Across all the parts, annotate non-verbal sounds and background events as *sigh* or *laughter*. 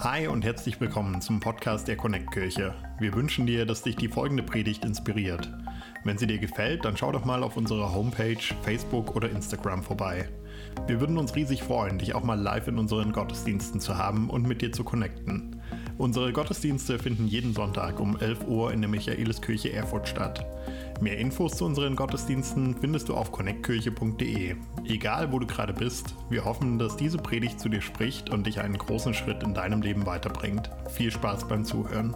Hi und herzlich willkommen zum Podcast der Connect Kirche. Wir wünschen dir, dass dich die folgende Predigt inspiriert. Wenn sie dir gefällt, dann schau doch mal auf unserer Homepage, Facebook oder Instagram vorbei. Wir würden uns riesig freuen, dich auch mal live in unseren Gottesdiensten zu haben und mit dir zu connecten. Unsere Gottesdienste finden jeden Sonntag um 11 Uhr in der Michaeliskirche Erfurt statt. Mehr Infos zu unseren Gottesdiensten findest du auf connectkirche.de. Egal wo du gerade bist, wir hoffen, dass diese Predigt zu dir spricht und dich einen großen Schritt in deinem Leben weiterbringt. Viel Spaß beim Zuhören.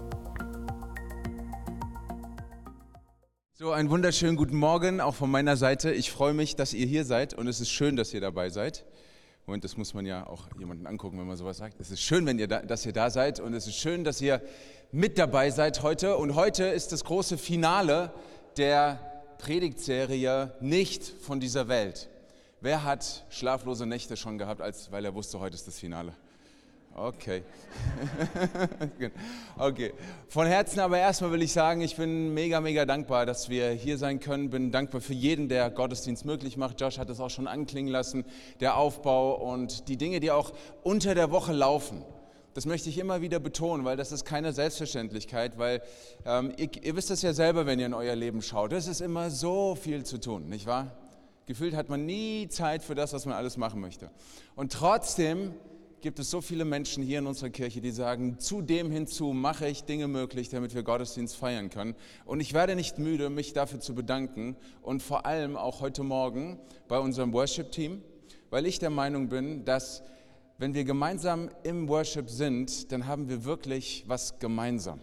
So, einen wunderschönen guten Morgen auch von meiner Seite. Ich freue mich, dass ihr hier seid und es ist schön, dass ihr dabei seid. Und das muss man ja auch jemanden angucken, wenn man sowas sagt. Es ist schön, wenn ihr da, dass ihr da seid und es ist schön, dass ihr mit dabei seid heute. Und heute ist das große Finale der Predigtserie Nicht von dieser Welt. Wer hat schlaflose Nächte schon gehabt, als, weil er wusste, heute ist das Finale? Okay. *laughs* okay. Von Herzen aber erstmal will ich sagen, ich bin mega, mega dankbar, dass wir hier sein können. Bin dankbar für jeden, der Gottesdienst möglich macht. Josh hat es auch schon anklingen lassen, der Aufbau und die Dinge, die auch unter der Woche laufen. Das möchte ich immer wieder betonen, weil das ist keine Selbstverständlichkeit, weil ähm, ihr, ihr wisst es ja selber, wenn ihr in euer Leben schaut. Es ist immer so viel zu tun, nicht wahr? Gefühlt hat man nie Zeit für das, was man alles machen möchte. Und trotzdem gibt es so viele Menschen hier in unserer Kirche, die sagen, zu dem hinzu mache ich Dinge möglich, damit wir Gottesdienst feiern können. Und ich werde nicht müde, mich dafür zu bedanken und vor allem auch heute Morgen bei unserem Worship-Team, weil ich der Meinung bin, dass wenn wir gemeinsam im Worship sind, dann haben wir wirklich was gemeinsam.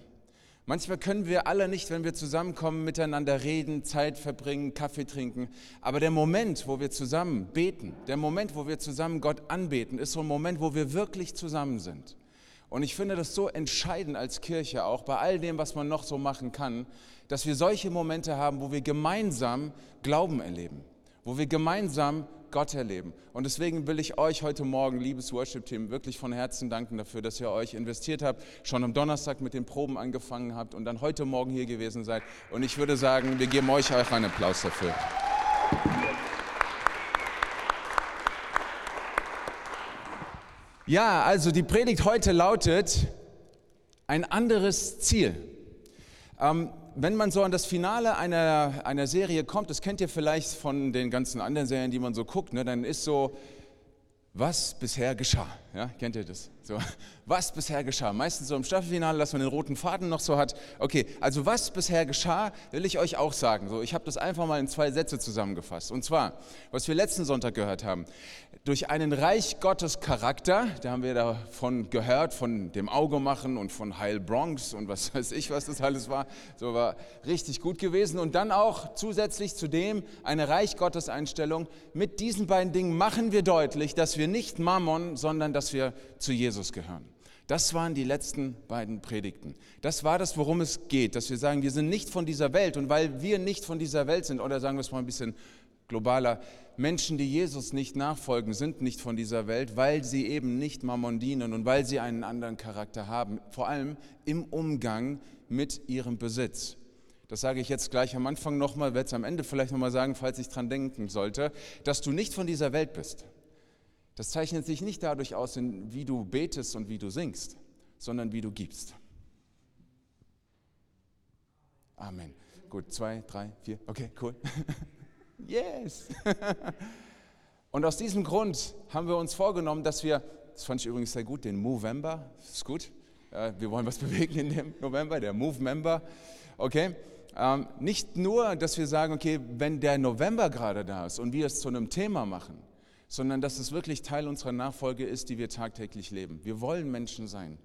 Manchmal können wir alle nicht, wenn wir zusammenkommen, miteinander reden, Zeit verbringen, Kaffee trinken. Aber der Moment, wo wir zusammen beten, der Moment, wo wir zusammen Gott anbeten, ist so ein Moment, wo wir wirklich zusammen sind. Und ich finde das so entscheidend als Kirche auch, bei all dem, was man noch so machen kann, dass wir solche Momente haben, wo wir gemeinsam Glauben erleben, wo wir gemeinsam Gott erleben. Und deswegen will ich euch heute Morgen, liebes Worship-Team, wirklich von Herzen danken dafür, dass ihr euch investiert habt, schon am Donnerstag mit den Proben angefangen habt und dann heute Morgen hier gewesen seid. Und ich würde sagen, wir geben euch auch einen Applaus dafür. Ja, also die Predigt heute lautet ein anderes Ziel. Ähm, wenn man so an das Finale einer, einer Serie kommt, das kennt ihr vielleicht von den ganzen anderen Serien, die man so guckt, ne, dann ist so, was bisher geschah. Ja, kennt ihr das? So, *laughs* was bisher geschah. Meistens so im Staffelfinale, dass man den roten Faden noch so hat. Okay, also was bisher geschah, will ich euch auch sagen. So, ich habe das einfach mal in zwei Sätze zusammengefasst. Und zwar, was wir letzten Sonntag gehört haben, durch einen Reich Gottes Charakter, da haben wir davon gehört, von dem Auge machen und von Heil Bronx und was *laughs* weiß ich, was das alles war. So war richtig gut gewesen. Und dann auch zusätzlich zu dem eine Reich Gottes Einstellung. Mit diesen beiden Dingen machen wir deutlich, dass wir nicht Mammon, sondern dass wir zu Jesus gehören. Das waren die letzten beiden Predigten. Das war das, worum es geht, dass wir sagen, wir sind nicht von dieser Welt. Und weil wir nicht von dieser Welt sind, oder sagen wir es mal ein bisschen globaler, Menschen, die Jesus nicht nachfolgen, sind nicht von dieser Welt, weil sie eben nicht Mammon dienen und weil sie einen anderen Charakter haben, vor allem im Umgang mit ihrem Besitz. Das sage ich jetzt gleich am Anfang nochmal, werde es am Ende vielleicht nochmal sagen, falls ich dran denken sollte, dass du nicht von dieser Welt bist. Das zeichnet sich nicht dadurch aus, wie du betest und wie du singst, sondern wie du gibst. Amen. Gut, zwei, drei, vier. Okay, cool. *laughs* Yes! *laughs* Und aus diesem Grund haben wir uns vorgenommen, dass wir, das fand ich übrigens sehr gut, den Movember, ist gut, wir wollen was *laughs* bewegen in dem November, der Movember, okay? Ähm, nicht nur, dass wir sagen, okay, wenn der November gerade da ist und wir es zu einem Thema machen, sondern dass es wirklich Teil unserer Nachfolge ist, die wir tagtäglich leben. Wir wollen Menschen sein,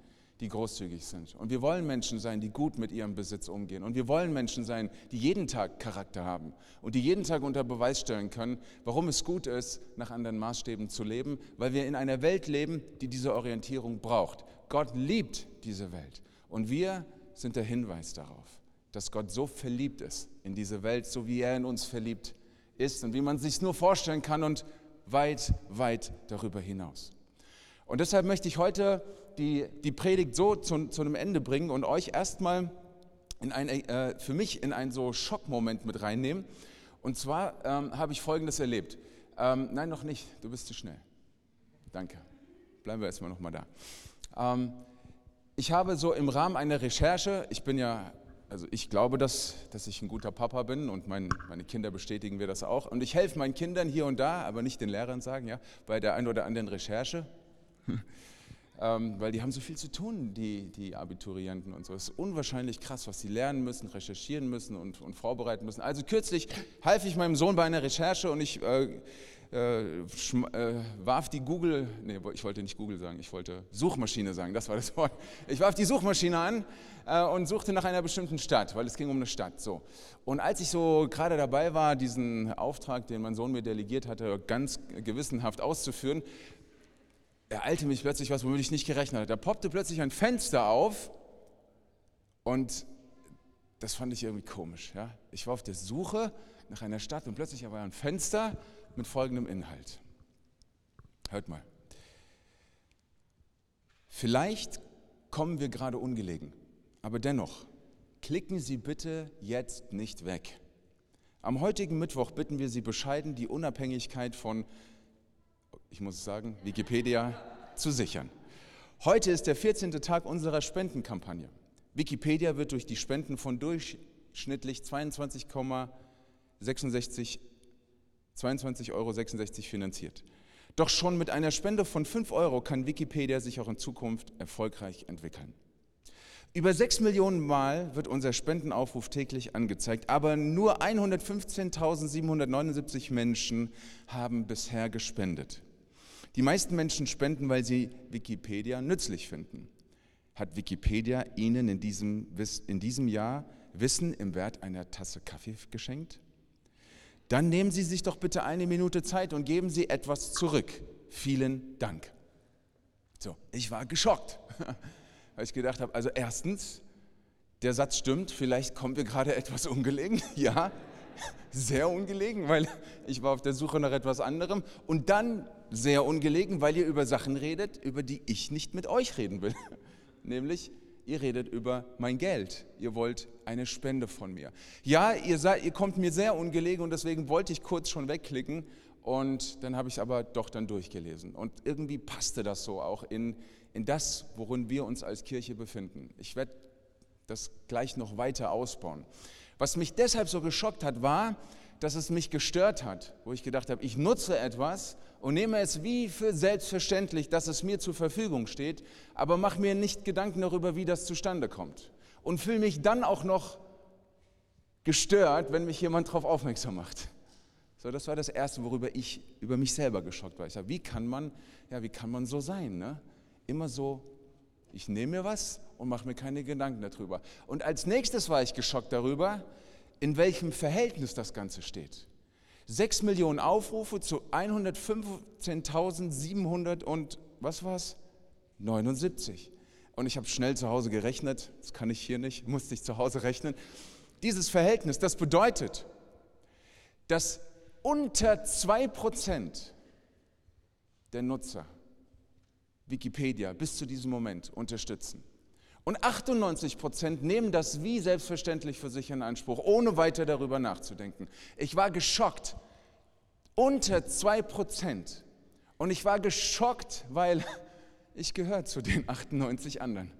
die großzügig sind. Und wir wollen Menschen sein, die gut mit ihrem Besitz umgehen. Und wir wollen Menschen sein, die jeden Tag Charakter haben und die jeden Tag unter Beweis stellen können, warum es gut ist, nach anderen Maßstäben zu leben, weil wir in einer Welt leben, die diese Orientierung braucht. Gott liebt diese Welt. Und wir sind der Hinweis darauf, dass Gott so verliebt ist in diese Welt, so wie er in uns verliebt ist und wie man sich nur vorstellen kann und weit, weit darüber hinaus. Und deshalb möchte ich heute die, die Predigt so zu, zu einem Ende bringen und euch erstmal äh, für mich in einen so Schockmoment mit reinnehmen. Und zwar ähm, habe ich Folgendes erlebt. Ähm, nein, noch nicht, du bist zu schnell. Danke. Bleiben wir erstmal nochmal da. Ähm, ich habe so im Rahmen einer Recherche, ich bin ja, also ich glaube, dass, dass ich ein guter Papa bin und mein, meine Kinder bestätigen wir das auch. Und ich helfe meinen Kindern hier und da, aber nicht den Lehrern sagen, ja, bei der einen oder anderen Recherche. *laughs* ähm, weil die haben so viel zu tun, die, die Abiturienten und so. Es ist unwahrscheinlich krass, was sie lernen müssen, recherchieren müssen und, und vorbereiten müssen. Also kürzlich half ich meinem Sohn bei einer Recherche und ich äh, äh, äh, warf die Google, nee, ich wollte nicht Google sagen, ich wollte Suchmaschine sagen, das war das Wort. Ich warf die Suchmaschine an äh, und suchte nach einer bestimmten Stadt, weil es ging um eine Stadt. So. Und als ich so gerade dabei war, diesen Auftrag, den mein Sohn mir delegiert hatte, ganz gewissenhaft auszuführen, ereilte mich plötzlich was, womit ich nicht gerechnet hatte. Da poppte plötzlich ein Fenster auf und das fand ich irgendwie komisch. Ja? Ich war auf der Suche nach einer Stadt und plötzlich war ein Fenster mit folgendem Inhalt. Hört mal. Vielleicht kommen wir gerade ungelegen, aber dennoch, klicken Sie bitte jetzt nicht weg. Am heutigen Mittwoch bitten wir Sie bescheiden, die Unabhängigkeit von, ich muss sagen, Wikipedia zu sichern. Heute ist der 14. Tag unserer Spendenkampagne. Wikipedia wird durch die Spenden von durchschnittlich 22,66 22,66 Euro finanziert. Doch schon mit einer Spende von 5 Euro kann Wikipedia sich auch in Zukunft erfolgreich entwickeln. Über 6 Millionen Mal wird unser Spendenaufruf täglich angezeigt, aber nur 115.779 Menschen haben bisher gespendet. Die meisten Menschen spenden, weil sie Wikipedia nützlich finden. Hat Wikipedia Ihnen in diesem, in diesem Jahr Wissen im Wert einer Tasse Kaffee geschenkt? Dann nehmen Sie sich doch bitte eine Minute Zeit und geben Sie etwas zurück. Vielen Dank. So, ich war geschockt, *laughs* weil ich gedacht habe, also erstens, der Satz stimmt, vielleicht kommen wir gerade etwas ungelegen. *laughs* Ja, *laughs* sehr ungelegen, weil ich war auf der Suche nach etwas anderem. Und dann sehr ungelegen, weil ihr über Sachen redet, über die ich nicht mit euch reden will. Nämlich ihr redet über mein Geld. Ihr wollt eine Spende von mir. Ja, ihr, seid, ihr kommt mir sehr ungelegen und deswegen wollte ich kurz schon wegklicken und dann habe ich aber doch dann durchgelesen. Und irgendwie passte das so auch in, in das, worin wir uns als Kirche befinden. Ich werde das gleich noch weiter ausbauen. Was mich deshalb so geschockt hat, war, dass es mich gestört hat, wo ich gedacht habe, ich nutze etwas und nehme es wie für selbstverständlich, dass es mir zur Verfügung steht, aber mache mir nicht Gedanken darüber, wie das zustande kommt. Und fühle mich dann auch noch gestört, wenn mich jemand darauf aufmerksam macht. So, das war das Erste, worüber ich über mich selber geschockt war. Ich sage, wie kann man, ja, wie kann man so sein? Ne? Immer so, ich nehme mir was und mache mir keine Gedanken darüber. Und als nächstes war ich geschockt darüber, in welchem Verhältnis das Ganze steht. 6 Millionen Aufrufe zu 115.700 und was war's? 79. Und ich habe schnell zu Hause gerechnet, das kann ich hier nicht, musste ich zu Hause rechnen. Dieses Verhältnis, das bedeutet, dass unter 2% der Nutzer Wikipedia bis zu diesem Moment unterstützen. Und 98 Prozent nehmen das wie selbstverständlich für sich in Anspruch, ohne weiter darüber nachzudenken. Ich war geschockt. Unter zwei Prozent. Und ich war geschockt, weil *laughs* ich gehöre zu den 98 anderen.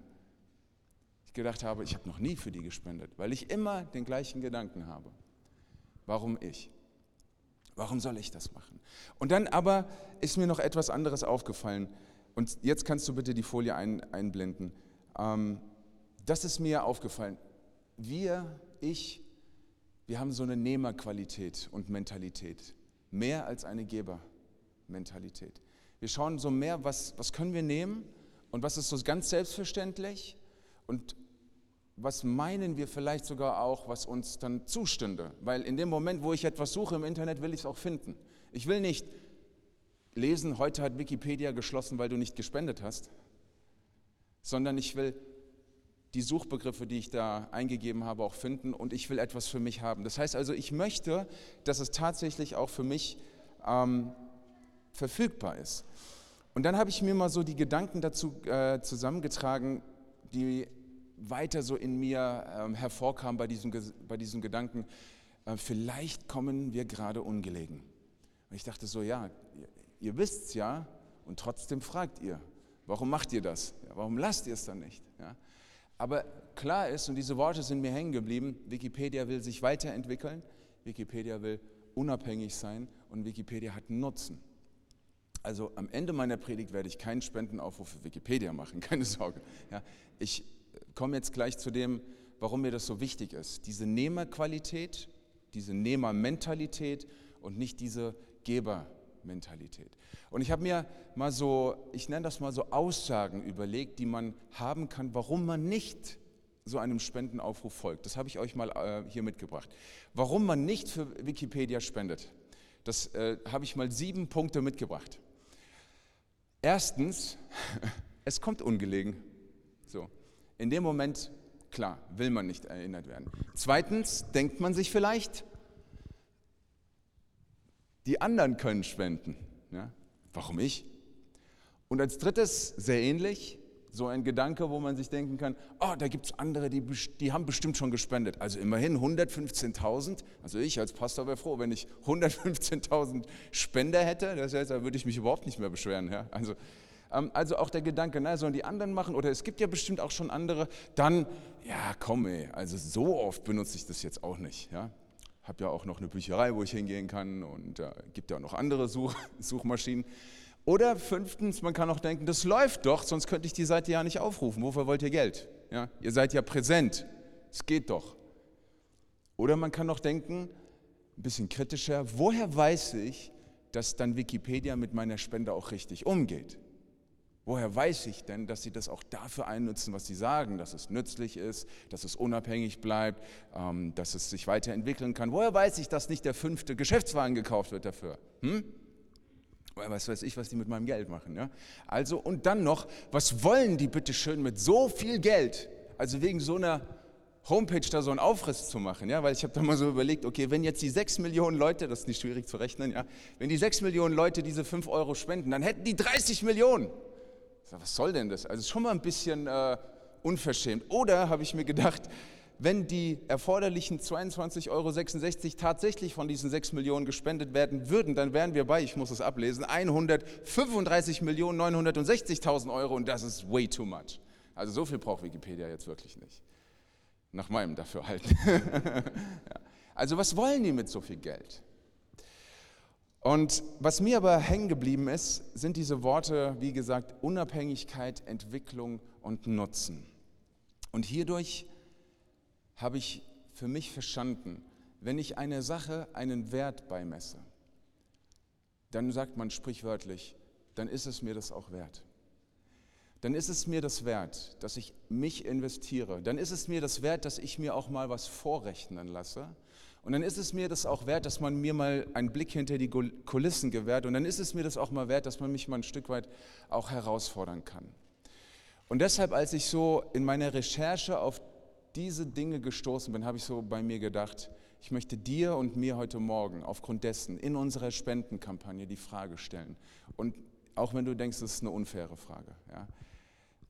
Ich gedacht habe, ich habe noch nie für die gespendet, weil ich immer den gleichen Gedanken habe. Warum ich? Warum soll ich das machen? Und dann aber ist mir noch etwas anderes aufgefallen. Und jetzt kannst du bitte die Folie ein, einblenden. Ähm, das ist mir aufgefallen. Wir, ich, wir haben so eine Nehmerqualität und Mentalität, mehr als eine Gebermentalität. Wir schauen so mehr, was, was können wir nehmen und was ist so ganz selbstverständlich und was meinen wir vielleicht sogar auch, was uns dann zustünde. Weil in dem Moment, wo ich etwas suche im Internet, will ich es auch finden. Ich will nicht lesen, heute hat Wikipedia geschlossen, weil du nicht gespendet hast, sondern ich will die Suchbegriffe, die ich da eingegeben habe, auch finden und ich will etwas für mich haben. Das heißt also, ich möchte, dass es tatsächlich auch für mich ähm, verfügbar ist. Und dann habe ich mir mal so die Gedanken dazu äh, zusammengetragen, die weiter so in mir ähm, hervorkamen bei diesem, bei diesem Gedanken, äh, vielleicht kommen wir gerade ungelegen. Und ich dachte so, ja, ihr, wisst es ja und trotzdem fragt ihr. Warum macht ihr das? Warum lasst ihr es dann nicht? Ja? Aber klar ist, und diese Worte sind mir hängen geblieben, Wikipedia will sich weiterentwickeln, Wikipedia will unabhängig sein und Wikipedia hat Nutzen. Also am Ende meiner Predigt werde ich keinen Spendenaufruf für Wikipedia machen, *laughs* keine Sorge. Ja, ich komme jetzt gleich zu dem, warum mir das so wichtig ist. Diese Nehmerqualität, diese Nehmermentalität und nicht diese Gebermentalität. Und ich habe mir mal so, ich nenne das mal so Aussagen überlegt, die man haben kann, warum man nicht so einem Spendenaufruf folgt. Das habe ich euch mal äh, hier mitgebracht. Warum man nicht für Wikipedia spendet. Das äh, habe ich mal sieben Punkte mitgebracht. Erstens, *laughs* es kommt ungelegen. So. In dem Moment, klar, will man nicht erinnert werden. Zweitens, denkt man sich vielleicht, die anderen können spenden. Ja? Warum ich? Und als drittes, sehr ähnlich, so ein Gedanke, wo man sich denken kann, oh, da gibt es andere, die, die haben bestimmt schon gespendet. Also immerhin 115.000. Also ich als Pastor wäre froh, wenn ich 115.000 Spender hätte. Das heißt, da würde ich mich überhaupt nicht mehr beschweren. Ja? Also, ähm, also auch der Gedanke, na, sollen die anderen machen oder es gibt ja bestimmt auch schon andere. Dann, ja komm ey, also so oft benutze ich das jetzt auch nicht. Ja? Habe ja auch noch eine Bücherei, wo ich hingehen kann und äh, gibt ja auch noch andere Such *laughs* Suchmaschinen. Oder fünftens, man kann auch denken, das läuft doch, sonst könnte ich die Seite ja nicht aufrufen. Wofür wollt ihr Geld? Ja, ihr seid ja präsent. Es geht doch. Oder man kann auch denken, ein bisschen kritischer, woher weiß ich, dass dann Wikipedia mit meiner Spende auch richtig umgeht? Woher weiß ich denn, dass sie das auch dafür einnutzen, was sie sagen, dass es nützlich ist, dass es unabhängig bleibt, ähm, dass es sich weiterentwickeln kann? Woher weiß ich, dass nicht der fünfte Geschäftswagen gekauft wird dafür? Hm? was weiß ich, was die mit meinem Geld machen. Ja? Also, und dann noch, was wollen die bitte schön mit so viel Geld? Also wegen so einer Homepage da so einen Aufriss zu machen, ja, weil ich habe da mal so überlegt, okay, wenn jetzt die sechs Millionen Leute, das ist nicht schwierig zu rechnen, ja, wenn die sechs Millionen Leute diese fünf Euro spenden, dann hätten die 30 Millionen. Was soll denn das? Also schon mal ein bisschen äh, unverschämt. Oder habe ich mir gedacht, wenn die erforderlichen 22,66 Euro tatsächlich von diesen 6 Millionen gespendet werden würden, dann wären wir bei, ich muss es ablesen, 135.960.000 Euro und das ist way too much. Also so viel braucht Wikipedia jetzt wirklich nicht. Nach meinem Dafürhalten. *laughs* Also was wollen die mit so viel Geld? Und was mir aber hängen geblieben ist, sind diese Worte, wie gesagt, Unabhängigkeit, Entwicklung und Nutzen. Und hierdurch habe ich für mich verstanden, wenn ich einer Sache einen Wert beimesse, dann sagt man sprichwörtlich, dann ist es mir das auch wert. Dann ist es mir das wert, dass ich mich investiere. Dann ist es mir das wert, dass ich mir auch mal was vorrechnen lasse. Und dann ist es mir das auch wert, dass man mir mal einen Blick hinter die Kulissen gewährt. Und dann ist es mir das auch mal wert, dass man mich mal ein Stück weit auch herausfordern kann. Und deshalb, als ich so in meiner Recherche auf diese Dinge gestoßen bin, habe ich so bei mir gedacht, ich möchte dir und mir heute Morgen aufgrund dessen in unserer Spendenkampagne die Frage stellen. Und auch wenn du denkst, das ist eine unfaire Frage, ja,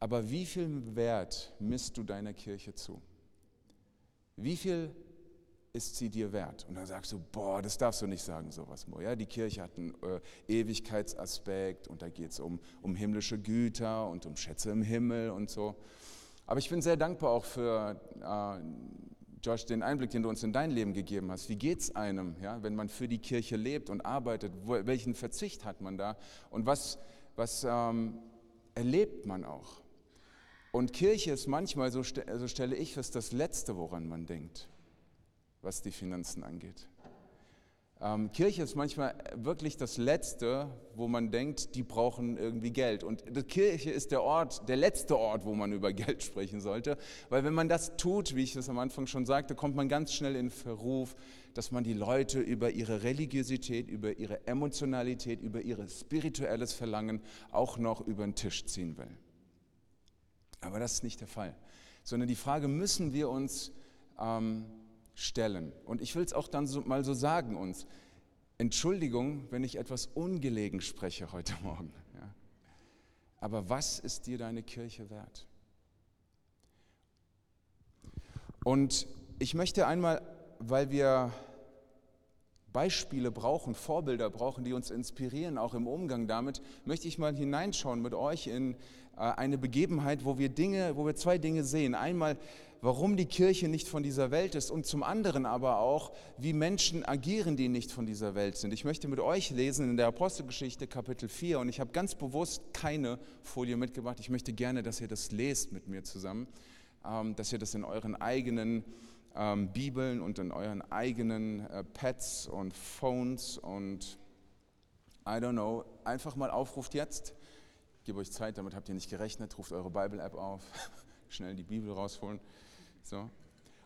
aber wie viel Wert misst du deiner Kirche zu? Wie viel ist sie dir wert? Und dann sagst du, boah, das darfst du nicht sagen, sowas. Ja, die Kirche hat einen äh, Ewigkeitsaspekt und da geht es um, um himmlische Güter und um Schätze im Himmel und so. Aber ich bin sehr dankbar auch für äh, Josh, den Einblick, den du uns in dein Leben gegeben hast. Wie geht es einem, ja, wenn man für die Kirche lebt und arbeitet? Wo, welchen Verzicht hat man da? Und was, was ähm, erlebt man auch? Und Kirche ist manchmal, so, so stelle ich fest, das Letzte, woran man denkt, was die Finanzen angeht. Ähm, Kirche ist manchmal wirklich das Letzte, wo man denkt, die brauchen irgendwie Geld. Und die Kirche ist der Ort, der letzte Ort, wo man über *laughs* Geld sprechen sollte. Weil wenn man das tut, wie ich es am Anfang schon sagte, kommt man ganz schnell in Verruf, dass man die Leute über ihre Religiosität, über ihre Emotionalität, über ihr spirituelles Verlangen auch noch über den Tisch ziehen will. Aber das ist nicht der Fall. Sondern die Frage müssen wir uns ähm, stellen. Und ich will es auch dann so, mal so sagen uns. Entschuldigung, wenn ich etwas ungelegen spreche heute *laughs* Morgen. Ja. Aber was ist dir deine Kirche wert? Und ich möchte einmal, weil wir Beispiele brauchen, Vorbilder brauchen, die uns inspirieren, auch im Umgang damit, möchte ich mal hineinschauen mit euch in äh, eine Begebenheit, wo wir Dinge, wo wir zwei Dinge sehen. Einmal, warum die Kirche nicht von dieser Welt ist und zum anderen aber auch, wie Menschen agieren, die nicht von dieser Welt sind. Ich möchte mit euch lesen in der Apostelgeschichte Kapitel 4 und ich habe ganz bewusst keine Folie mitgebracht. Ich möchte gerne, dass ihr das lest mit mir zusammen, ähm, dass ihr das in euren eigenen ähm, Bibeln und in euren eigenen äh, Pads und Phones und I don't know, einfach mal aufruft jetzt. Ich gebe euch Zeit, damit habt ihr nicht gerechnet, ruft eure Bible-App auf, *laughs* schnell die Bibel rausholen. So.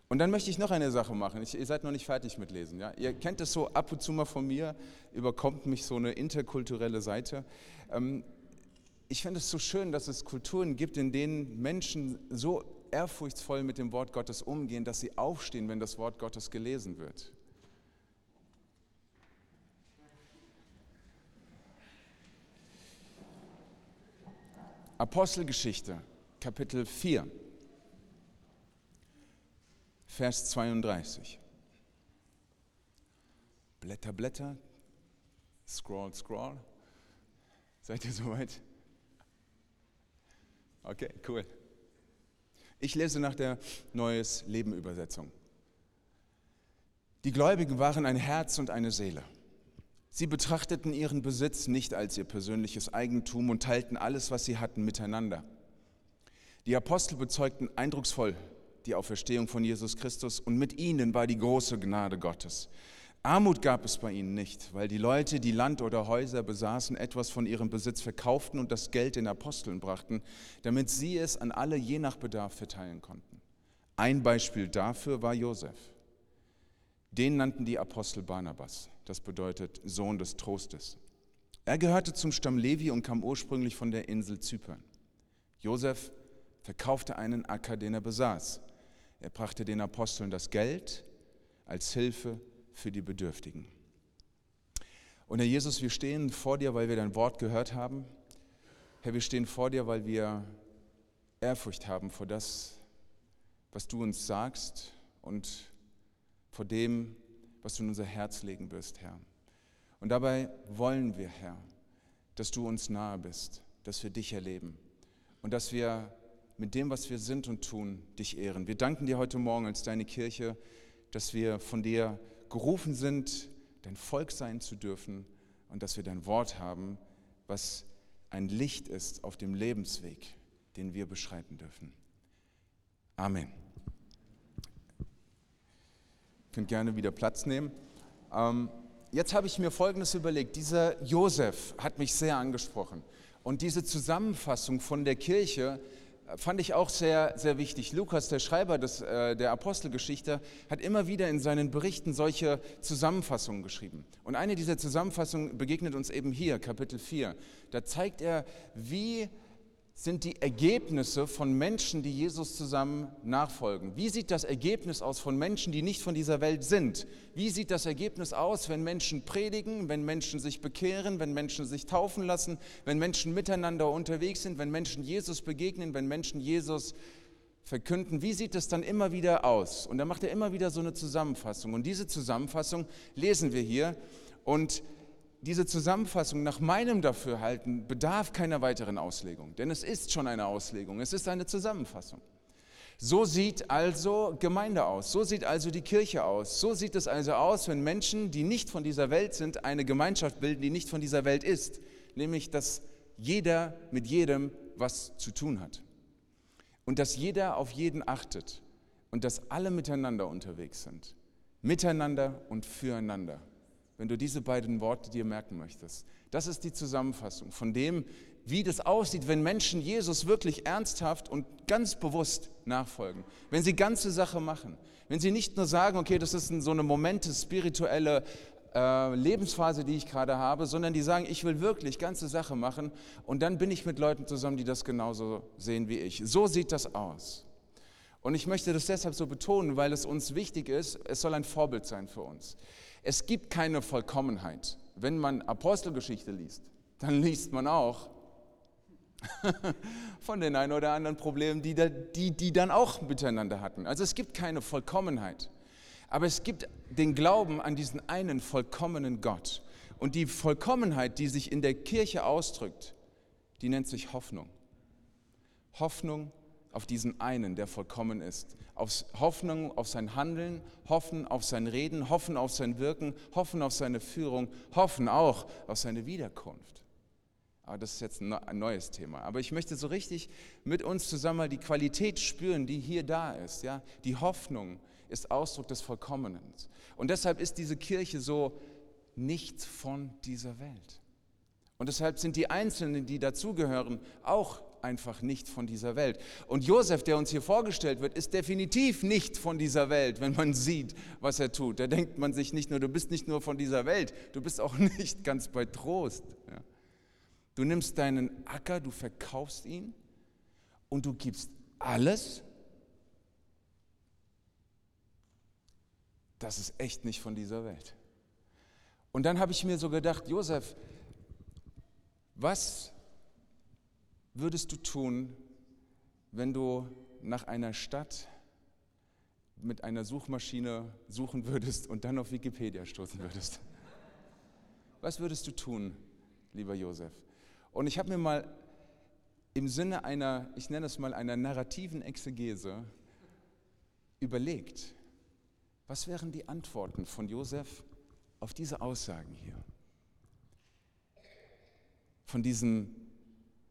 Und dann möchte ich noch eine Sache machen. Ich, ihr seid noch nicht fertig mit Lesen. Ja? Ihr kennt es so ab und zu mal von mir, überkommt mich so eine interkulturelle Seite. Ähm, ich finde es so schön, dass es Kulturen gibt, in denen Menschen so ehrfurchtsvoll mit dem Wort Gottes umgehen, dass sie aufstehen, wenn das Wort Gottes gelesen wird. Apostelgeschichte, Kapitel 4, Vers 32. Blätter, Blätter, scroll, scroll. Seid ihr soweit? Okay, cool. Ich lese nach der Neues Leben Übersetzung. Die Gläubigen waren ein Herz und eine Seele. Sie betrachteten ihren Besitz nicht als ihr persönliches Eigentum und teilten alles, was sie hatten, miteinander. Die Apostel bezeugten eindrucksvoll die Auferstehung von Jesus Christus und mit ihnen war die große Gnade Gottes. Armut gab es bei ihnen nicht, weil die Leute, die Land oder Häuser besaßen, etwas von ihrem Besitz verkauften und das Geld den Aposteln brachten, damit sie es an alle je nach Bedarf verteilen konnten. Ein Beispiel dafür war Josef. Den nannten die Apostel Barnabas, das bedeutet Sohn des Trostes. Er gehörte zum Stamm Levi und kam ursprünglich von der Insel Zypern. Josef verkaufte einen Acker, den er besaß. Er brachte den Aposteln das Geld als Hilfe für die Bedürftigen. Und Herr Jesus, wir stehen vor dir, weil wir dein Wort gehört haben. Herr, wir stehen vor dir, weil wir Ehrfurcht haben vor das, was du uns sagst und vor dem, was du in unser Herz legen wirst, Herr. Und dabei wollen wir, Herr, dass du uns nahe bist, dass wir dich erleben und dass wir mit dem, was wir sind und tun, dich ehren. Wir danken dir heute Morgen als deine Kirche, dass wir von dir gerufen sind, dein Volk sein zu dürfen und dass wir dein Wort haben, was ein Licht ist auf dem Lebensweg, den wir beschreiten dürfen. Amen. Ihr könnt gerne wieder Platz nehmen. Ähm, jetzt habe ich mir Folgendes überlegt. Dieser Josef hat mich sehr angesprochen. Und diese Zusammenfassung von der Kirche fand ich auch sehr, sehr wichtig. Lukas, der Schreiber des, äh, der Apostelgeschichte, hat immer wieder in seinen Berichten solche Zusammenfassungen geschrieben. Und eine dieser Zusammenfassungen begegnet uns eben hier, Kapitel 4. Da zeigt er, wie sind die Ergebnisse von Menschen, die Jesus zusammen nachfolgen. Wie sieht das Ergebnis aus von Menschen, die nicht von dieser Welt sind? Wie sieht das Ergebnis aus, wenn Menschen predigen, wenn Menschen sich bekehren, wenn Menschen sich taufen lassen, wenn Menschen miteinander unterwegs sind, wenn Menschen Jesus begegnen, wenn Menschen Jesus verkünden? Wie sieht es dann immer wieder aus? Und da macht er immer wieder so eine Zusammenfassung. Und diese Zusammenfassung lesen wir hier. Und diese Zusammenfassung nach meinem Dafürhalten bedarf keiner weiteren Auslegung, denn es ist schon eine Auslegung, es ist eine Zusammenfassung. So sieht also Gemeinde aus, so sieht also die Kirche aus, so sieht es also aus, wenn Menschen, die nicht von dieser Welt sind, eine Gemeinschaft bilden, die nicht von dieser Welt ist, nämlich dass jeder mit jedem was zu tun hat. Und dass jeder auf jeden achtet. Und dass alle miteinander unterwegs sind, miteinander und füreinander wenn du diese beiden Worte dir merken möchtest. Das ist die Zusammenfassung von dem, wie das aussieht, wenn Menschen Jesus wirklich ernsthaft und ganz bewusst nachfolgen. Wenn sie ganze Sache machen. Wenn sie nicht nur sagen, okay, das ist so eine Momente, spirituelle äh, Lebensphase, die ich gerade habe, sondern die sagen, ich will wirklich ganze Sache machen und dann bin ich mit Leuten zusammen, die das genauso sehen wie ich. So sieht das aus. Und ich möchte das deshalb so betonen, weil es uns wichtig ist, es soll ein Vorbild sein für uns. Es gibt keine Vollkommenheit. Wenn man Apostelgeschichte liest, dann liest man auch *laughs* von den ein oder anderen Problemen, die, die, die dann auch miteinander hatten. Also es gibt keine Vollkommenheit. Aber es gibt den Glauben an diesen einen vollkommenen Gott. Und die Vollkommenheit, die sich in der Kirche ausdrückt, die nennt sich Hoffnung. Hoffnung auf diesen einen, der vollkommen ist. Auf Hoffnung auf sein Handeln, hoffen auf sein Reden, hoffen auf sein Wirken, hoffen auf seine Führung, hoffen auch auf seine Wiederkunft. Aber das ist jetzt ein neues Thema. Aber ich möchte so richtig mit uns zusammen mal die Qualität spüren, die hier da ist. Ja? Die Hoffnung ist Ausdruck des Vollkommenen. Und deshalb ist diese Kirche so nichts von dieser Welt. Und deshalb sind die Einzelnen, die dazugehören, auch einfach nicht von dieser Welt. Und Josef, der uns hier vorgestellt wird, ist definitiv nicht von dieser Welt, wenn man sieht, was er tut. Da denkt man sich nicht nur, du bist nicht nur von dieser Welt, du bist auch *laughs* nicht ganz bei Trost. Ja. Du nimmst deinen Acker, du verkaufst ihn und du gibst alles. Das ist echt nicht von dieser Welt. Und dann habe ich mir so gedacht, Josef, was würdest du tun, wenn du nach einer Stadt mit einer Suchmaschine suchen würdest und dann auf Wikipedia stoßen würdest? Was würdest du tun, lieber Josef? Und ich habe mir mal im Sinne einer, ich nenne es mal einer narrativen Exegese, überlegt, was wären die Antworten von Josef auf diese Aussagen hier? Von diesem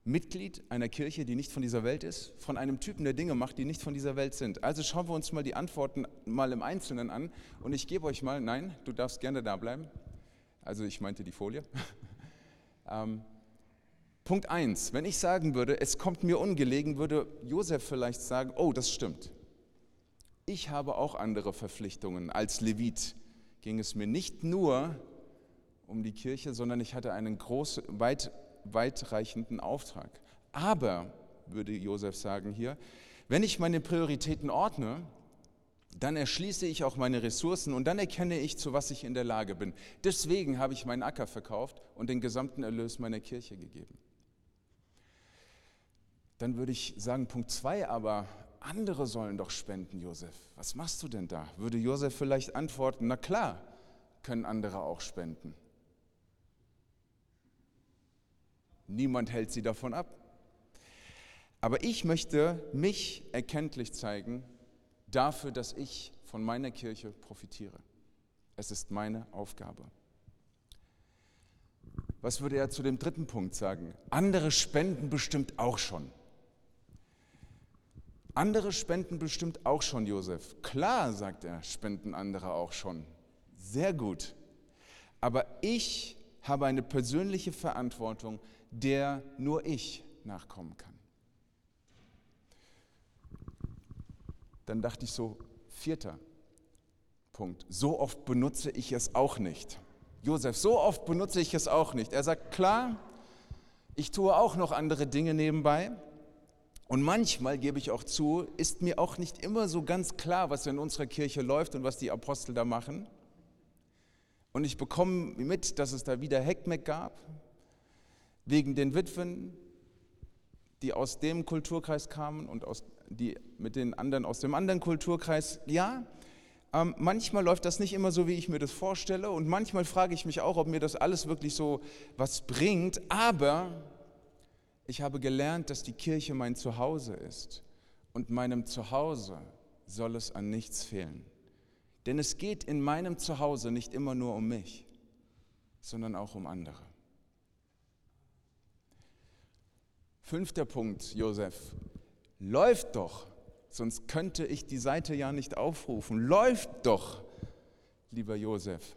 Mitglied einer Kirche, die nicht von dieser Welt ist, von einem Typen, der Dinge macht, die nicht von dieser Welt sind. Also schauen wir uns mal die Antworten mal im Einzelnen an und ich gebe euch mal, nein, du darfst gerne da bleiben. Also ich meinte die Folie. *laughs* ähm, Punkt 1, wenn ich sagen würde, es kommt mir ungelegen, würde Josef vielleicht sagen, oh, das stimmt. Ich habe auch andere Verpflichtungen. Als Levit ging es mir nicht nur um die Kirche, sondern ich hatte einen groß, weit weitreichenden Auftrag. Aber, würde Josef sagen hier, wenn ich meine Prioritäten ordne, dann erschließe ich auch meine Ressourcen und dann erkenne ich, zu was ich in der Lage bin. Deswegen habe ich meinen Acker verkauft und den gesamten Erlös meiner Kirche gegeben. Dann würde ich sagen, Punkt 2, aber andere sollen doch spenden, Josef. Was machst du denn da? Würde Josef vielleicht antworten, na klar, können andere auch spenden. Niemand hält sie davon ab. Aber ich möchte mich erkenntlich zeigen dafür, dass ich von meiner Kirche profitiere. Es ist meine Aufgabe. Was würde er zu dem dritten Punkt sagen? Andere spenden bestimmt auch schon. Andere spenden bestimmt auch schon, Josef. Klar, sagt er, spenden andere auch schon. Sehr gut. Aber ich habe eine persönliche Verantwortung, der nur ich nachkommen kann. Dann dachte ich so, vierter Punkt, so oft benutze ich es auch nicht. Josef, so oft benutze ich es auch nicht. Er sagt, klar, ich tue auch noch andere Dinge nebenbei. Und manchmal, gebe ich auch zu, ist mir auch nicht immer so ganz klar, was in unserer Kirche läuft und was die Apostel da machen. Und ich bekomme mit, dass es da wieder Heckmeck gab, wegen den Witwen, die aus dem Kulturkreis kamen und aus, die mit den anderen aus dem anderen Kulturkreis. Ja, ähm, manchmal läuft das nicht immer so, wie ich mir das vorstelle und manchmal frage ich mich auch, ob mir das alles wirklich so was bringt, aber ich habe gelernt, dass die Kirche mein Zuhause ist und meinem Zuhause soll es an nichts fehlen. Denn es geht in meinem Zuhause nicht immer nur um mich, sondern auch um andere. Fünfter Punkt, Josef. Läuft doch, sonst könnte ich die Seite ja nicht aufrufen. Läuft doch, lieber Josef.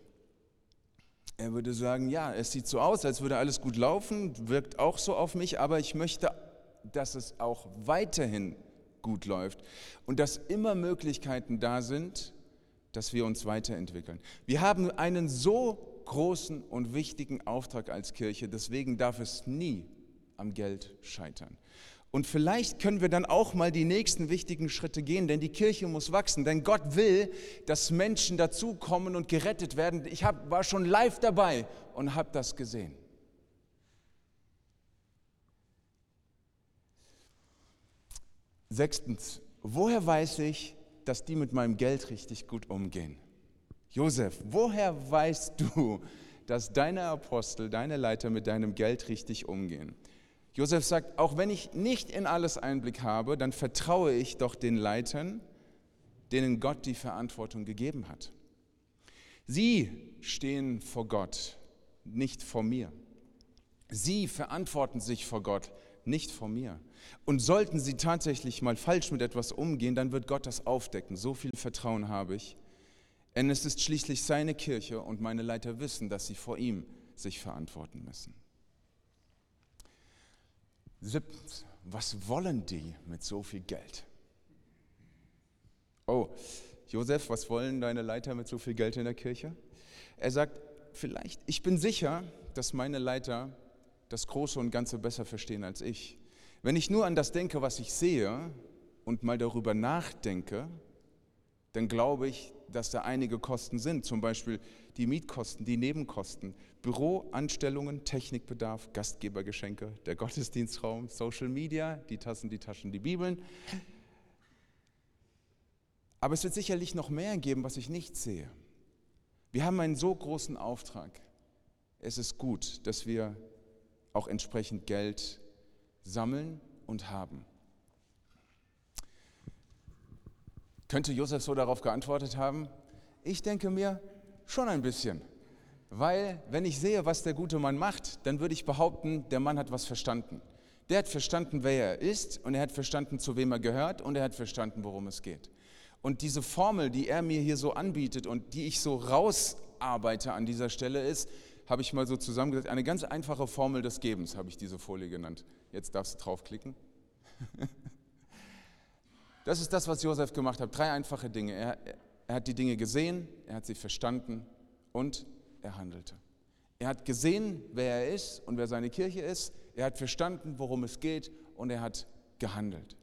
Er würde sagen, ja, es sieht so aus, als würde alles gut laufen, wirkt auch so auf mich, aber ich möchte, dass es auch weiterhin gut läuft und dass immer Möglichkeiten da sind, dass wir uns weiterentwickeln. Wir haben einen so großen und wichtigen Auftrag als Kirche, deswegen darf es nie am Geld scheitern. Und vielleicht können wir dann auch mal die nächsten wichtigen Schritte gehen, denn die Kirche muss wachsen, denn Gott will, dass Menschen dazukommen und gerettet werden. Ich hab, war schon live dabei und habe das gesehen. Sechstens, woher weiß ich, dass die mit meinem Geld richtig gut umgehen? Josef, woher weißt du, dass deine Apostel, deine Leiter mit deinem Geld richtig umgehen? Josef sagt, auch wenn ich nicht in alles Einblick habe, dann vertraue ich doch den Leitern, denen Gott die Verantwortung gegeben hat. Sie stehen vor Gott, nicht vor mir. Sie verantworten sich vor Gott, nicht vor mir. Und sollten sie tatsächlich mal falsch mit etwas umgehen, dann wird Gott das aufdecken. So viel Vertrauen habe ich. Denn es ist schließlich seine Kirche und meine Leiter wissen, dass sie vor ihm sich verantworten müssen. Siebtens, was wollen die mit so viel Geld? Oh, Josef, was wollen deine Leiter mit so viel Geld in der Kirche? Er sagt, vielleicht, ich bin sicher, dass meine Leiter das Große und Ganze besser verstehen als ich. Wenn ich nur an das denke, was ich sehe und mal darüber nachdenke, dann glaube ich, dass da einige Kosten sind, zum Beispiel die Mietkosten, die Nebenkosten, Büroanstellungen, Technikbedarf, Gastgebergeschenke, der Gottesdienstraum, Social Media, die Tassen, die Taschen, die Bibeln. Aber es wird sicherlich noch mehr geben, was ich nicht sehe. Wir haben einen so großen Auftrag. Es ist gut, dass wir auch entsprechend Geld sammeln und haben. Könnte Josef so darauf geantwortet haben? Ich denke mir schon ein bisschen. Weil, wenn ich sehe, was der gute Mann macht, dann würde ich behaupten, der Mann hat was verstanden. Der hat verstanden, wer er ist und er hat verstanden, zu wem er gehört und er hat verstanden, worum es geht. Und diese Formel, die er mir hier so anbietet und die ich so rausarbeite an dieser Stelle ist, habe ich mal so zusammengesetzt, eine ganz einfache Formel des Gebens habe ich diese Folie genannt. Jetzt darfst du draufklicken. *laughs* Das ist das, was Josef gemacht hat. Drei einfache Dinge. Er, er hat die Dinge gesehen, er hat sie verstanden und er handelte. Er hat gesehen, wer er ist und wer seine Kirche ist. Er hat verstanden, worum es geht und er hat gehandelt.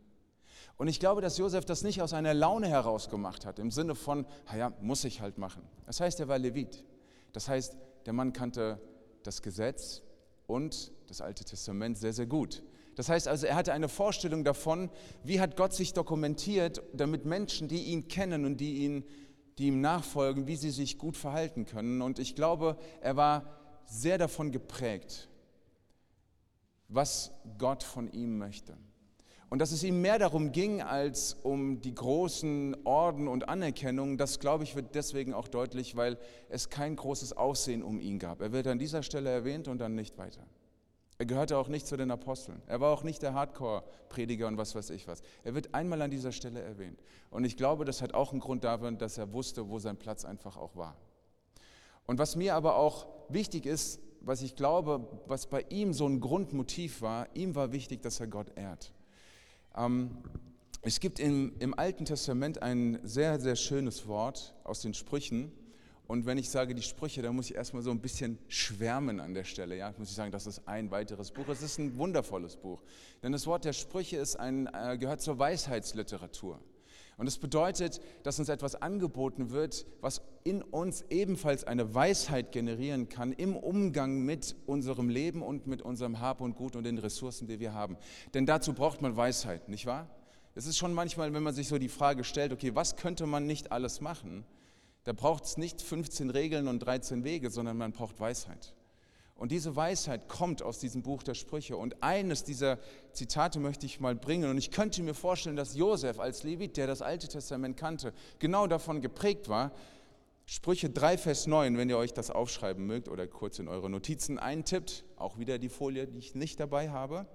Und ich glaube, dass Josef das nicht aus einer Laune heraus gemacht hat, im Sinne von, naja, muss ich halt machen. Das heißt, er war Levit. Das heißt, der Mann kannte das Gesetz und das Alte Testament sehr, sehr gut. Das heißt also, er hatte eine Vorstellung davon, wie hat Gott sich dokumentiert, damit Menschen, die ihn kennen und die, ihn, die ihm nachfolgen, wie sie sich gut verhalten können. Und ich glaube, er war sehr davon geprägt, was Gott von ihm möchte. Und dass es ihm mehr darum ging als um die großen Orden und Anerkennung, das glaube ich wird deswegen auch deutlich, weil es kein großes Aussehen um ihn gab. Er wird an dieser Stelle erwähnt und dann nicht weiter. Er gehörte auch nicht zu den Aposteln. Er war auch nicht der Hardcore-Prediger und was weiß ich was. Er wird einmal an dieser Stelle erwähnt. Und ich glaube, das hat auch einen Grund darin, dass er wusste, wo sein Platz einfach auch war. Und was mir aber auch wichtig ist, was ich glaube, was bei ihm so ein Grundmotiv war, ihm war wichtig, dass er Gott ehrt. Ähm, es gibt im, im Alten Testament ein sehr, sehr schönes Wort aus den Sprüchen. Und wenn ich sage die Sprüche, dann muss ich erstmal so ein bisschen schwärmen an der Stelle. Ja, muss ich sagen, das ist ein weiteres Buch. Es ist ein wundervolles Buch. Denn das Wort der Sprüche ist ein, äh, gehört zur Weisheitsliteratur. Und es das bedeutet, dass uns etwas angeboten wird, was in uns ebenfalls eine Weisheit generieren kann im Umgang mit unserem Leben und mit unserem Hab und Gut und den Ressourcen, die wir haben. Denn dazu braucht man Weisheit, nicht wahr? Es ist schon manchmal, wenn man sich so die Frage stellt, okay, was könnte man nicht alles machen? Da braucht es nicht 15 Regeln und 13 Wege, sondern man braucht Weisheit. Und diese Weisheit kommt aus diesem Buch der Sprüche. Und eines dieser Zitate möchte ich mal bringen. Und ich könnte mir vorstellen, dass Josef als Levit, der das Alte Testament kannte, genau davon geprägt war. Sprüche 3, Vers 9, wenn ihr euch das aufschreiben mögt oder kurz in eure Notizen eintippt, auch wieder die Folie, die ich nicht dabei habe.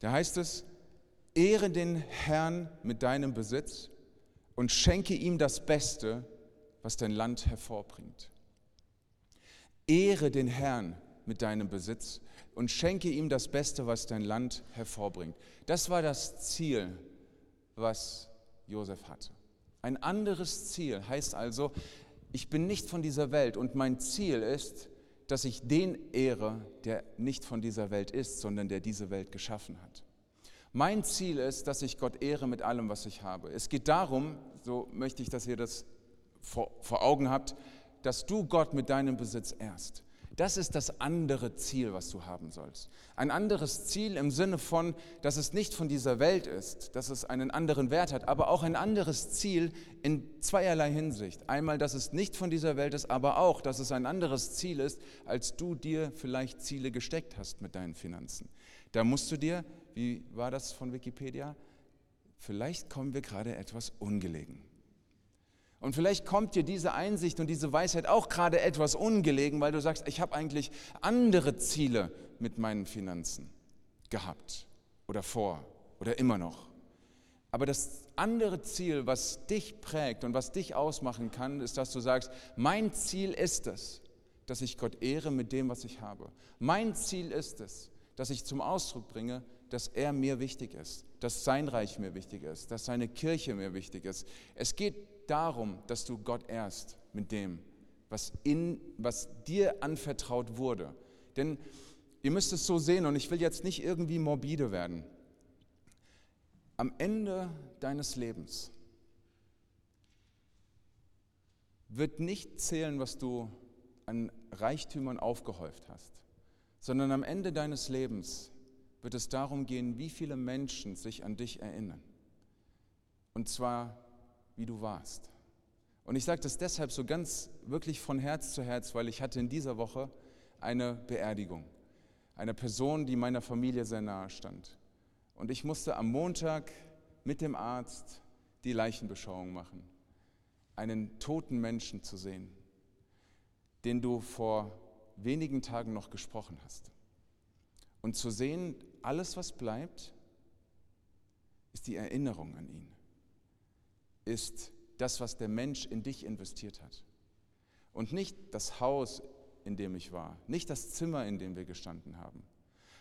Da heißt es, ehre den Herrn mit deinem Besitz und schenke ihm das Beste, was dein Land hervorbringt. Ehre den Herrn mit deinem Besitz und schenke ihm das Beste, was dein Land hervorbringt. Das war das Ziel, was Josef hatte. Ein anderes Ziel heißt also, ich bin nicht von dieser Welt und mein Ziel ist, dass ich den ehre, der nicht von dieser Welt ist, sondern der diese Welt geschaffen hat. Mein Ziel ist, dass ich Gott ehre mit allem, was ich habe. Es geht darum, so möchte ich, dass ihr das vor, Augen habt, dass du Gott mit deinem Besitz ehrst. Das ist das andere Ziel, was du haben sollst. Ein anderes Ziel im Sinne von, dass es nicht von dieser Welt ist, dass es einen anderen Wert hat, aber auch ein anderes Ziel in zweierlei Hinsicht. Einmal, dass es nicht von dieser Welt ist, aber auch, dass es ein anderes Ziel ist, als du dir vielleicht Ziele gesteckt hast mit deinen Finanzen. Da musst du dir, wie war das von Wikipedia, vielleicht kommen wir gerade etwas ungelegen. Und vielleicht kommt dir diese Einsicht und diese Weisheit auch gerade etwas ungelegen, weil du sagst, ich habe eigentlich andere Ziele mit meinen Finanzen gehabt oder vor oder immer noch. Aber das andere Ziel, was dich prägt und was dich ausmachen kann, ist, dass du sagst, mein Ziel ist es, dass ich Gott ehre mit dem, was ich habe. Mein Ziel ist es, dass ich zum Ausdruck bringe, dass er mir wichtig ist, dass sein Reich mir wichtig ist, dass seine Kirche mir wichtig ist. Es geht darum, dass du Gott ehrst mit dem, was, in, was dir anvertraut wurde. Denn ihr müsst es so sehen, und ich will jetzt nicht irgendwie morbide werden. Am Ende deines Lebens wird nicht zählen, was du an Reichtümern aufgehäuft hast, sondern am Ende deines Lebens wird es darum gehen, wie viele Menschen sich an dich erinnern. Und zwar wie du warst. Und ich sage das deshalb so ganz wirklich von Herz zu Herz, weil ich hatte in dieser Woche eine Beerdigung. Einer Person, die meiner Familie sehr nahe stand. Und ich musste am Montag mit dem Arzt die Leichenbeschauung machen. Einen toten Menschen zu sehen, den du vor wenigen Tagen noch gesprochen hast. Und zu sehen, alles, was bleibt, ist die Erinnerung an ihn ist das, was der Mensch in dich investiert hat. Und nicht das Haus, in dem ich war, nicht das Zimmer, in dem wir gestanden haben,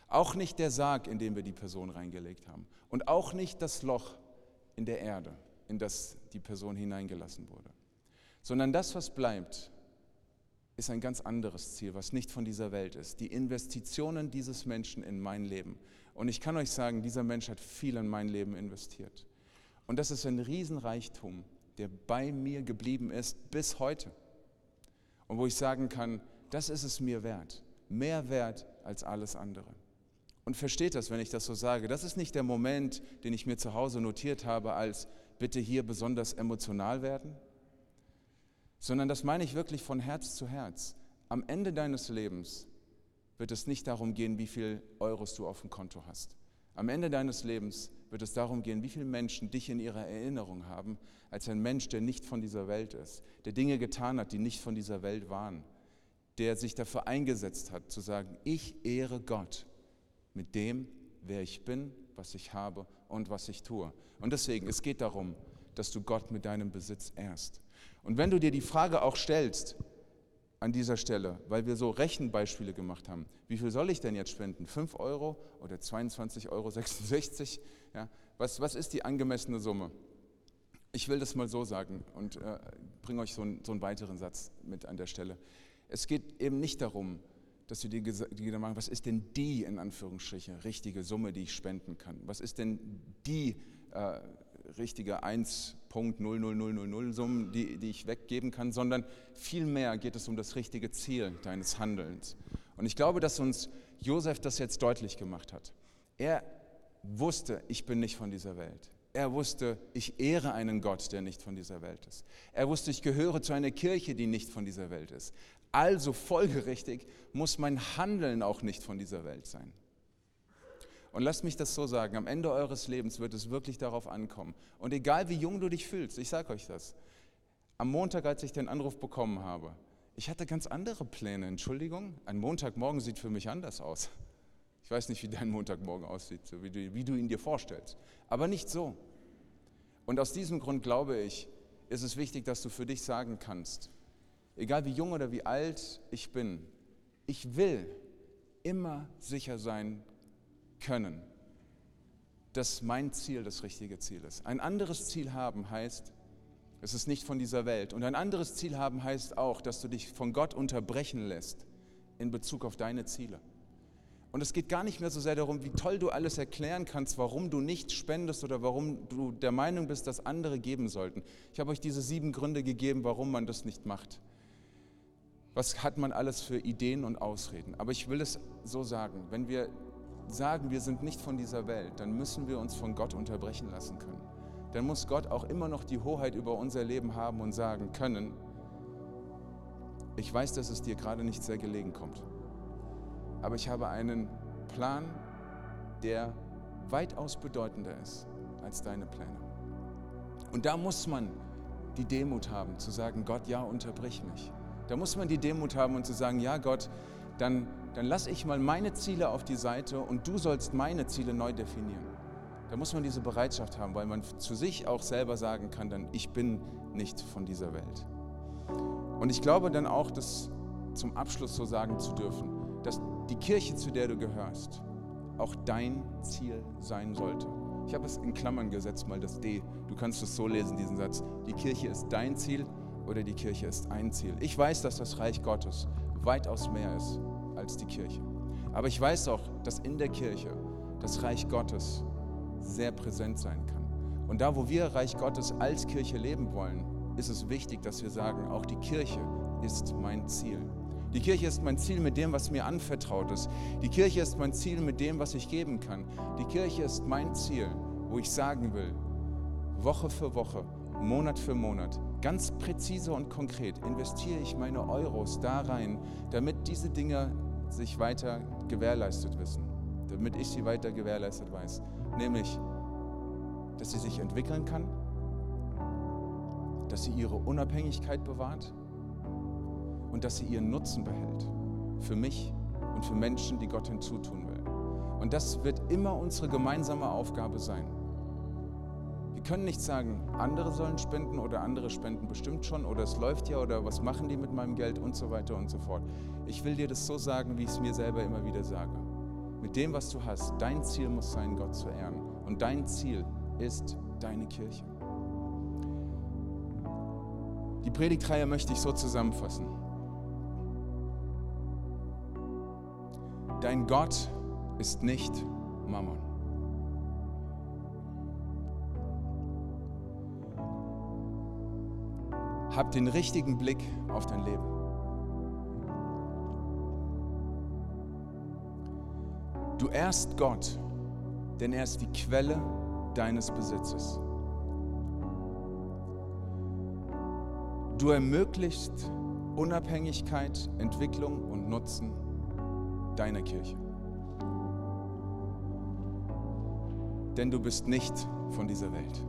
auch nicht der Sarg, in dem wir die Person reingelegt haben und auch nicht das Loch in der Erde, in das die Person hineingelassen wurde, sondern das, was bleibt, ist ein ganz anderes Ziel, was nicht von dieser Welt ist. Die Investitionen dieses Menschen in mein Leben. Und ich kann euch sagen, dieser Mensch hat viel in mein Leben investiert. Und das ist ein Riesenreichtum, der bei mir geblieben ist bis heute. Und wo ich sagen kann, das ist es mir wert, mehr wert als alles andere. Und versteht das, wenn ich das so sage. Das ist nicht der Moment, den ich mir zu Hause notiert habe, als bitte hier besonders emotional werden, sondern das meine ich wirklich von Herz zu Herz. Am Ende deines Lebens wird es nicht darum gehen, wie viel Euros du auf dem Konto hast. Am Ende deines Lebens wird es darum gehen, wie viele Menschen dich in ihrer Erinnerung haben, als ein Mensch, der nicht von dieser Welt ist, der Dinge getan hat, die nicht von dieser Welt waren, der sich dafür eingesetzt hat, zu sagen, ich ehre Gott mit dem, wer ich bin, was ich habe und was ich tue. Und deswegen, es geht darum, dass du Gott mit deinem Besitz ehrst. Und wenn du dir die Frage auch stellst, an dieser Stelle, weil wir so Rechenbeispiele gemacht haben. Wie viel soll ich denn jetzt spenden? 5 Euro oder 22,66 Euro? Ja, was, was ist die angemessene Summe? Ich will das mal so sagen und äh, bringe euch so, ein, so einen weiteren Satz mit an der Stelle. Es geht eben nicht darum, dass du dir Gedanken machst, was ist denn die, in Anführungsstrichen, richtige Summe, die ich spenden kann? Was ist denn die äh, richtige 1.00000 Summen, die, die ich weggeben kann, sondern vielmehr geht es um das richtige Ziel deines Handelns. Und ich glaube, dass uns Josef das jetzt deutlich gemacht hat. Er wusste, ich bin nicht von dieser Welt. Er wusste, ich ehre einen Gott, der nicht von dieser Welt ist. Er wusste, ich gehöre zu einer Kirche, die nicht von dieser Welt ist. Also folgerichtig muss mein Handeln auch nicht von dieser Welt sein. Und lasst mich das so sagen, am Ende eures Lebens wird es wirklich darauf ankommen. Und egal wie jung du dich fühlst, ich sage euch das, am Montag, als ich den Anruf bekommen habe, ich hatte ganz andere Pläne, Entschuldigung, ein Montagmorgen sieht für mich anders aus. Ich weiß nicht, wie dein Montagmorgen aussieht, so wie, du, wie du ihn dir vorstellst, aber nicht so. Und aus diesem Grund glaube ich, ist es wichtig, dass du für dich sagen kannst, egal wie jung oder wie alt ich bin, ich will immer sicher sein, können, dass mein Ziel das richtige Ziel ist. Ein anderes Ziel haben heißt, es ist nicht von dieser Welt. Und ein anderes Ziel haben heißt auch, dass du dich von Gott unterbrechen lässt in Bezug auf deine Ziele. Und es geht gar nicht mehr so sehr darum, wie toll du alles erklären kannst, warum du nicht spendest oder warum du der Meinung bist, dass andere geben sollten. Ich habe euch diese sieben Gründe gegeben, warum man das nicht macht was hat man alles für Ideen und Ausreden. Aber ich will es so sagen, wenn wir sagen, wir sind nicht von dieser Welt, dann müssen wir uns von Gott unterbrechen lassen können. Dann muss Gott auch immer noch die Hoheit über unser Leben haben und sagen können, ich weiß, dass es dir gerade nicht sehr gelegen kommt, aber ich habe einen Plan, der weitaus bedeutender ist als deine Pläne. Und da muss man die Demut haben, zu sagen, Gott, ja, unterbrich mich. Da muss man die Demut haben und zu sagen, ja, Gott, dann, dann lass ich mal meine Ziele auf die Seite und du sollst meine Ziele neu definieren. Da muss man diese Bereitschaft haben, weil man zu sich auch selber sagen kann, dann ich bin nicht von dieser Welt. Und ich glaube dann auch, das zum Abschluss so sagen zu dürfen, dass die Kirche, zu der du gehörst, auch dein Ziel sein sollte. Ich habe es in Klammern gesetzt, mal das D. Du kannst es so lesen, diesen Satz. Die Kirche ist dein Ziel oder die Kirche ist ein Ziel. Ich weiß, dass das Reich Gottes weitaus mehr ist als die Kirche. Aber ich weiß auch, dass in der Kirche das Reich Gottes sehr präsent sein kann. Und da, wo wir Reich Gottes als Kirche leben wollen, ist es wichtig, dass wir sagen, auch die Kirche ist mein Ziel. Die Kirche ist mein Ziel mit dem, was mir anvertraut ist. Die Kirche ist mein Ziel mit dem, was ich geben kann. Die Kirche ist mein Ziel, wo ich sagen will, Woche für Woche, Monat für Monat, ganz präzise und konkret investiere ich meine Euros da rein, damit diese Dinge sich weiter gewährleistet wissen, damit ich sie weiter gewährleistet weiß. Nämlich, dass sie sich entwickeln kann, dass sie ihre Unabhängigkeit bewahrt und dass sie ihren Nutzen behält. Für mich und für Menschen, die Gott hinzutun will. Und das wird immer unsere gemeinsame Aufgabe sein. Wir können nicht sagen, andere sollen spenden oder andere spenden bestimmt schon oder es läuft ja oder was machen die mit meinem Geld und so weiter und so fort. Ich will dir das so sagen, wie ich es mir selber immer wieder sage. Mit dem, was du hast, dein Ziel muss sein, Gott zu ehren. Und dein Ziel ist deine Kirche. Die Predigtreihe möchte ich so zusammenfassen. Dein Gott ist nicht Mammon. Hab den richtigen Blick auf dein Leben. Du ehrst Gott, denn er ist die Quelle deines Besitzes. Du ermöglichst Unabhängigkeit, Entwicklung und Nutzen deiner Kirche. Denn du bist nicht von dieser Welt.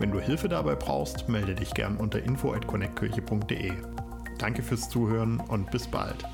Wenn du Hilfe dabei brauchst, melde dich gern unter info@connectkirche.de. Danke fürs Zuhören und bis bald.